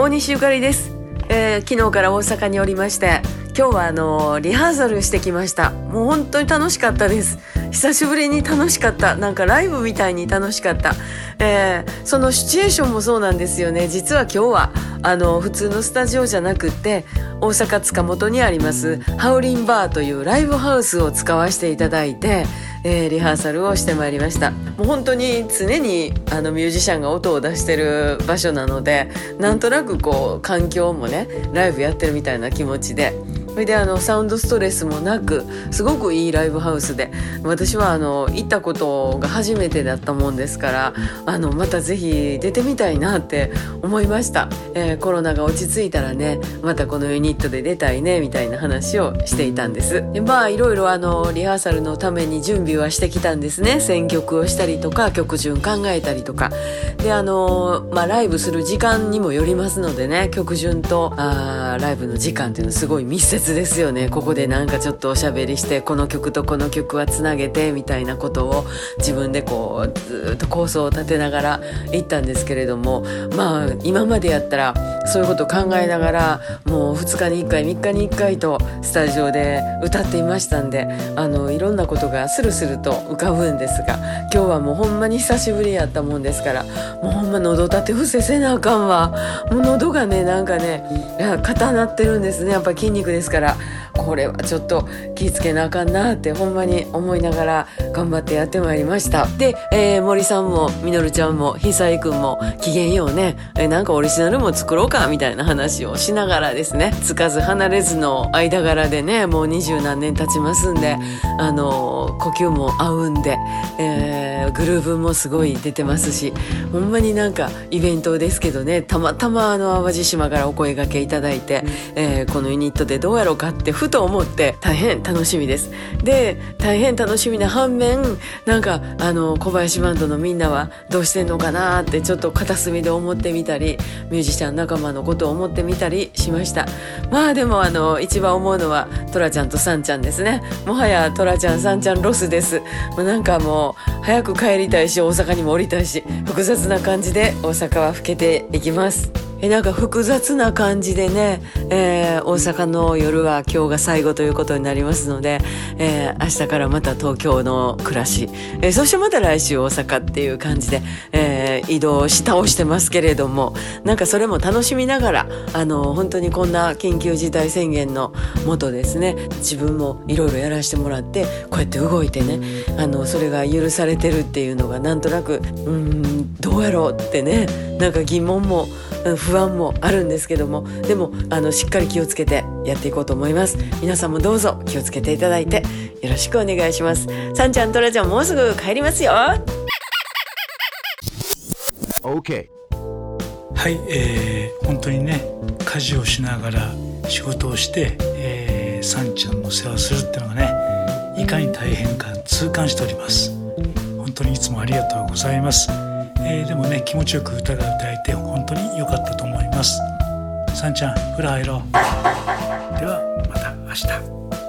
大西ゆかりです、えー昨日から大阪におりまして今日はあのリハーサルしてきました。もう本当に楽しかったです。久しぶりに楽しかった。なんかライブみたいに楽しかった、えーそのシチュエーションもそうなんですよね。実は今日はあの普通のスタジオじゃなくて大阪塚本にありますハウリンバーというライブハウスを使わせていただいて、えーリハーサルをしてまいりました。もう本当に常にあのミュージシャンが音を出してる場所なのでなんとなくこう環境もねライブやってるみたいな気持ちでそれであのサウンドストレスもなくすごくいいライブハウスで。私はあの行ったことが初めてだったもんですからあのまたぜひ出てみたいなって思いました、えーコロナが落ち着いたらねまたこのユニットで出たいねみたいな話をしていたんです。でまあいろいろあのリハーサルのために準備はしてきたんですね。選曲をしたりとか曲順考えたりとか。であのまあライブする時間にもよりますのでね曲順とあライブの時間っていうのはすごい密接ですよね。ここでなんかちょっとおしゃべりしてこの曲とこの曲はつなげてみたいなことを自分でこうずっと構想を立てながら行ったんですけれどもまあ今までやったらそういうことを考えながらもう2日に1回3日に1回とスタジオで歌っていましたんであのいろんなことがスルスルと浮かぶんですが今日はもうほんまに久しぶりやったもんですからもうほんま喉立て伏せせなあかんわ。もう喉がねなんかねいや固なってるんですね。やっぱ筋肉ですですからこれはちょっと気ぃつけなあかんなってほんまに思いながら頑張ってやってまいりました。で、えー森さんもみのるちゃんも久井くんも機嫌ようね、えーなんかオリジナルも作ろうかみたいな話をしながらですね。つかず離れずの間柄でねもう二十何年経ちますんであのー呼吸も合うんで、えーグルーヴもすごい出てますしほんまになんかイベントですけどねたまたまあの淡路島からお声掛けいただいて、えーこのユニットでどうやろうかってふと思って大変楽しみです。で大変楽しみな反面なんかあの小林バンドのみんなはどうしてんのかなってちょっと片隅で思ってみたりミュージシャン仲間のことを思ってみたりしました。まあでもあの一番思うのはトラちゃんとサンちゃんですね。もはやトラちゃんサンちゃんロスです。もうなんかもう早く帰りたいし大阪にも降りたいし複雑な感じで大阪は老けていきます。えなんか複雑な感じでね、えー大阪の夜は今日が最後ということになりますので、えー明日からまた東京の暮らし、えーそしてまた来週大阪っていう感じで、え移動し倒してますけれどもなんかそれも楽しみながらあの本当にこんな緊急事態宣言のもとですね自分もいろいろやらせてもらってこうやって動いてねあのそれが許されてるっていうのがなんとなくうんどうやろうってねなんか疑問も不安もあるんですけどもでもあのしっかり気をつけてやっていこうと思います。皆さんもどうぞ気をつけていただいてよろしくお願いします。さんちゃんとらちゃんもうすぐ帰りますよ。Okay. はい、えー本当にね家事をしながら仕事をして、えー、さんちゃんの世話するっていうのがねいかに大変か痛感しております。本当にいつもありがとうございます、えーでもね気持ちよく歌が歌えて本当に良かったと思います。さんちゃん風呂入ろう。ではまた明日。